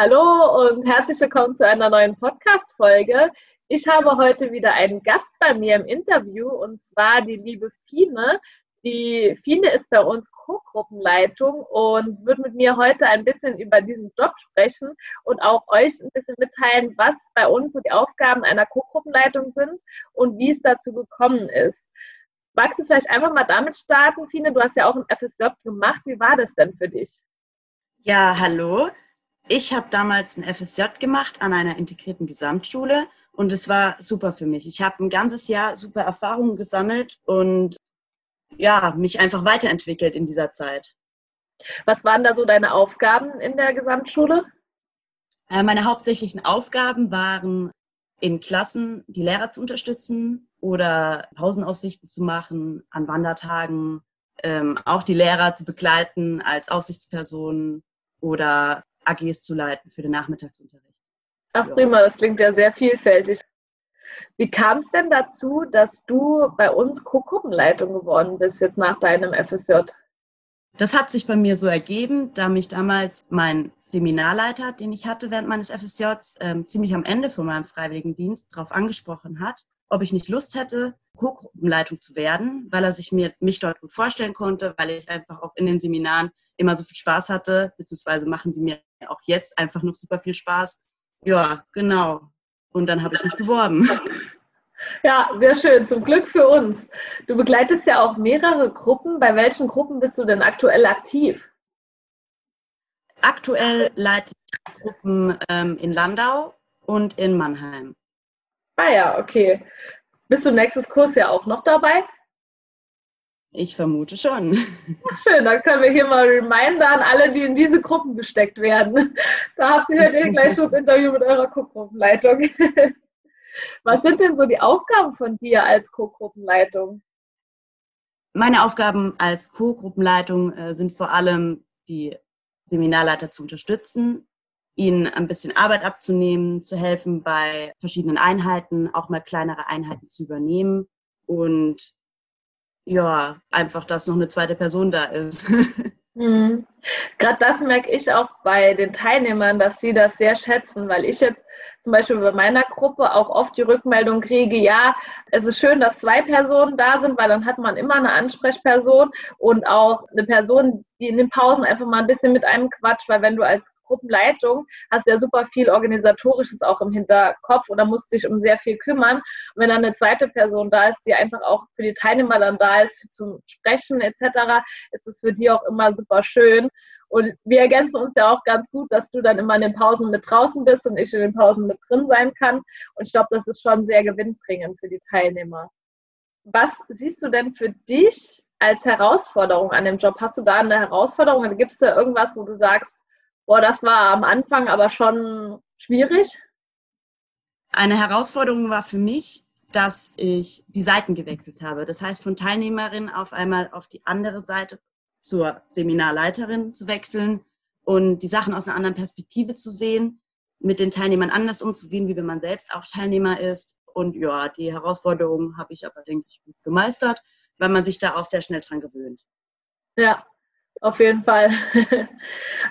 Hallo und herzlich willkommen zu einer neuen Podcast-Folge. Ich habe heute wieder einen Gast bei mir im Interview und zwar die liebe Fine. Die Fine ist bei uns Co-Gruppenleitung und wird mit mir heute ein bisschen über diesen Job sprechen und auch euch ein bisschen mitteilen, was bei uns so die Aufgaben einer Co-Gruppenleitung sind und wie es dazu gekommen ist. Magst du vielleicht einfach mal damit starten, Fine? Du hast ja auch ein FSJ gemacht. Wie war das denn für dich? Ja, hallo. Ich habe damals ein FSJ gemacht an einer integrierten Gesamtschule und es war super für mich. Ich habe ein ganzes Jahr super Erfahrungen gesammelt und ja, mich einfach weiterentwickelt in dieser Zeit. Was waren da so deine Aufgaben in der Gesamtschule? Äh, meine hauptsächlichen Aufgaben waren, in Klassen die Lehrer zu unterstützen oder Pausenaufsichten zu machen an Wandertagen, ähm, auch die Lehrer zu begleiten als Aufsichtsperson oder AGs zu leiten für den Nachmittagsunterricht. Ach prima, das klingt ja sehr vielfältig. Wie kam es denn dazu, dass du bei uns Co-Gruppenleitung geworden bist, jetzt nach deinem FSJ? Das hat sich bei mir so ergeben, da mich damals mein Seminarleiter, den ich hatte während meines FSJs, äh, ziemlich am Ende von meinem Freiwilligendienst darauf angesprochen hat, ob ich nicht Lust hätte, Co-Gruppenleitung zu werden, weil er sich mir mich dort gut vorstellen konnte, weil ich einfach auch in den Seminaren immer so viel Spaß hatte, beziehungsweise machen die mir auch jetzt einfach noch super viel Spaß. Ja, genau. Und dann habe ich mich beworben. Ja, sehr schön. Zum Glück für uns. Du begleitest ja auch mehrere Gruppen. Bei welchen Gruppen bist du denn aktuell aktiv? Aktuell leite ich Gruppen ähm, in Landau und in Mannheim. Ah ja, okay. Bist du nächstes Kurs ja auch noch dabei? Ich vermute schon. Ach schön, dann können wir hier mal Reminder an alle, die in diese Gruppen gesteckt werden. Da habt ihr ja gleich schon das Interview mit eurer Co-Gruppenleitung. Was sind denn so die Aufgaben von dir als Co-Gruppenleitung? Meine Aufgaben als Co-Gruppenleitung äh, sind vor allem, die Seminarleiter zu unterstützen, ihnen ein bisschen Arbeit abzunehmen, zu helfen bei verschiedenen Einheiten, auch mal kleinere Einheiten zu übernehmen und ja, einfach, dass noch eine zweite Person da ist. Mhm. Gerade das merke ich auch bei den Teilnehmern, dass sie das sehr schätzen, weil ich jetzt zum Beispiel bei meiner Gruppe auch oft die Rückmeldung kriege, ja, es ist schön, dass zwei Personen da sind, weil dann hat man immer eine Ansprechperson und auch eine Person, die in den Pausen einfach mal ein bisschen mit einem quatscht, weil wenn du als Gruppenleitung hast ja super viel Organisatorisches auch im Hinterkopf oder musst dich um sehr viel kümmern. Und wenn dann eine zweite Person da ist, die einfach auch für die Teilnehmer dann da ist, zum Sprechen etc., ist es für die auch immer super schön. Und wir ergänzen uns ja auch ganz gut, dass du dann immer in den Pausen mit draußen bist und ich in den Pausen mit drin sein kann. Und ich glaube, das ist schon sehr gewinnbringend für die Teilnehmer. Was siehst du denn für dich als Herausforderung an dem Job? Hast du da eine Herausforderung? Oder gibt es da irgendwas, wo du sagst, boah, das war am Anfang aber schon schwierig? Eine Herausforderung war für mich, dass ich die Seiten gewechselt habe. Das heißt, von Teilnehmerin auf einmal auf die andere Seite zur Seminarleiterin zu wechseln und die Sachen aus einer anderen Perspektive zu sehen, mit den Teilnehmern anders umzugehen, wie wenn man selbst auch Teilnehmer ist. Und ja, die Herausforderung habe ich aber, denke ich, gut gemeistert, weil man sich da auch sehr schnell dran gewöhnt. Ja, auf jeden Fall.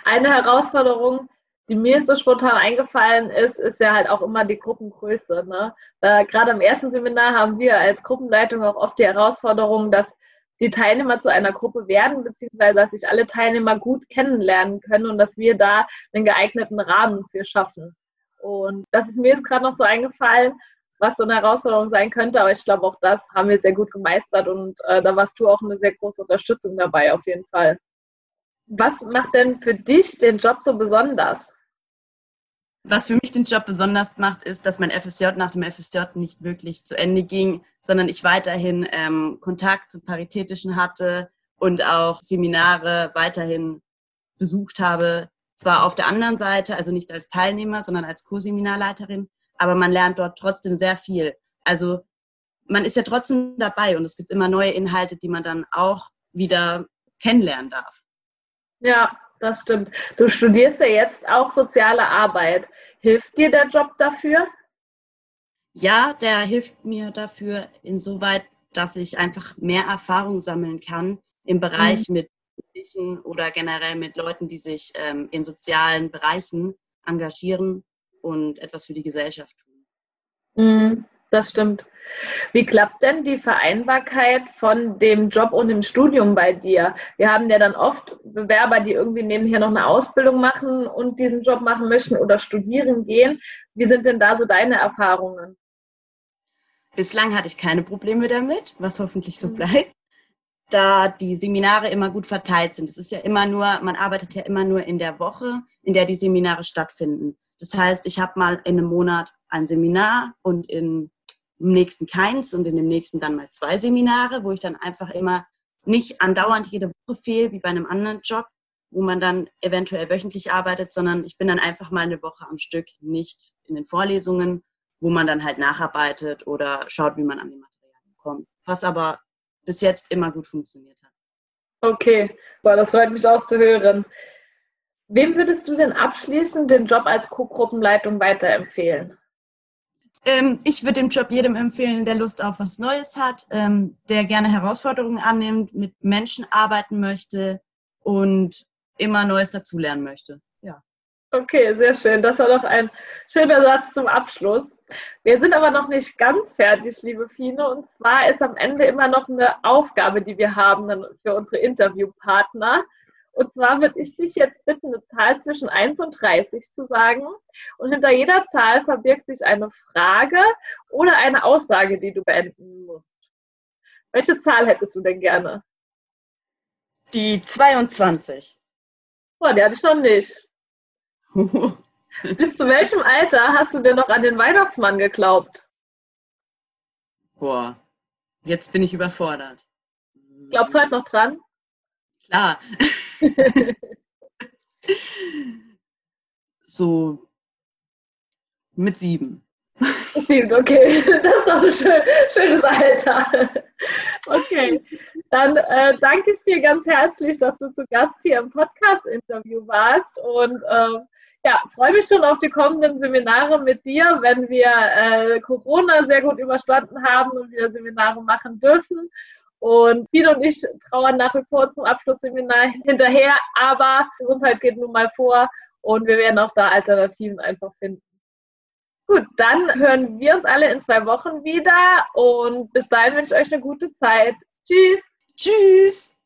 Eine Herausforderung, die mir so spontan eingefallen ist, ist ja halt auch immer die Gruppengröße. Ne? Gerade im ersten Seminar haben wir als Gruppenleitung auch oft die Herausforderung, dass die Teilnehmer zu einer Gruppe werden, beziehungsweise dass sich alle Teilnehmer gut kennenlernen können und dass wir da einen geeigneten Rahmen für schaffen. Und das ist mir jetzt gerade noch so eingefallen, was so eine Herausforderung sein könnte, aber ich glaube, auch das haben wir sehr gut gemeistert und äh, da warst du auch eine sehr große Unterstützung dabei, auf jeden Fall. Was macht denn für dich den Job so besonders? Was für mich den Job besonders macht, ist, dass mein FSJ nach dem FSJ nicht wirklich zu Ende ging, sondern ich weiterhin ähm, Kontakt zu Paritätischen hatte und auch Seminare weiterhin besucht habe. Zwar auf der anderen Seite, also nicht als Teilnehmer, sondern als Co-Seminarleiterin, aber man lernt dort trotzdem sehr viel. Also man ist ja trotzdem dabei und es gibt immer neue Inhalte, die man dann auch wieder kennenlernen darf. Ja, das stimmt. Du studierst ja jetzt auch soziale Arbeit. Hilft dir der Job dafür? Ja, der hilft mir dafür insoweit, dass ich einfach mehr Erfahrung sammeln kann im Bereich mhm. mit Jugendlichen oder generell mit Leuten, die sich ähm, in sozialen Bereichen engagieren und etwas für die Gesellschaft tun. Mhm, das stimmt. Wie klappt denn die Vereinbarkeit von dem Job und dem Studium bei dir? Wir haben ja dann oft Bewerber, die irgendwie nebenher noch eine Ausbildung machen und diesen Job machen möchten oder studieren gehen. Wie sind denn da so deine Erfahrungen? Bislang hatte ich keine Probleme damit, was hoffentlich so mhm. bleibt, da die Seminare immer gut verteilt sind. Es ist ja immer nur, man arbeitet ja immer nur in der Woche, in der die Seminare stattfinden. Das heißt, ich habe mal in einem Monat ein Seminar und in im nächsten keins und in dem nächsten dann mal zwei Seminare, wo ich dann einfach immer nicht andauernd jede Woche fehle, wie bei einem anderen Job, wo man dann eventuell wöchentlich arbeitet, sondern ich bin dann einfach mal eine Woche am Stück nicht in den Vorlesungen, wo man dann halt nacharbeitet oder schaut, wie man an die Materialien kommt. Was aber bis jetzt immer gut funktioniert hat. Okay, boah, das freut mich auch zu hören. Wem würdest du denn abschließend den Job als Co-Gruppenleitung weiterempfehlen? Ähm, ich würde den Job jedem empfehlen, der Lust auf was Neues hat, ähm, der gerne Herausforderungen annimmt, mit Menschen arbeiten möchte und immer Neues dazulernen möchte. Ja. Okay, sehr schön. Das war doch ein schöner Satz zum Abschluss. Wir sind aber noch nicht ganz fertig, liebe Fine. Und zwar ist am Ende immer noch eine Aufgabe, die wir haben für unsere Interviewpartner. Und zwar würde ich dich jetzt bitten, eine Zahl zwischen 1 und 30 zu sagen. Und hinter jeder Zahl verbirgt sich eine Frage oder eine Aussage, die du beenden musst. Welche Zahl hättest du denn gerne? Die 22. Oh, die hatte ich noch nicht. Bis zu welchem Alter hast du denn noch an den Weihnachtsmann geglaubt? Boah, jetzt bin ich überfordert. Glaubst du heute noch dran? Klar. so mit sieben. Sieben, okay. Das ist doch ein schön, schönes Alter. Okay. Dann äh, danke ich dir ganz herzlich, dass du zu Gast hier im Podcast-Interview warst. Und äh, ja, freue mich schon auf die kommenden Seminare mit dir, wenn wir äh, Corona sehr gut überstanden haben und wieder Seminare machen dürfen. Und Tino und ich trauern nach wie vor zum Abschlussseminar hinterher, aber Gesundheit geht nun mal vor und wir werden auch da Alternativen einfach finden. Gut, dann hören wir uns alle in zwei Wochen wieder und bis dahin wünsche ich euch eine gute Zeit. Tschüss. Tschüss.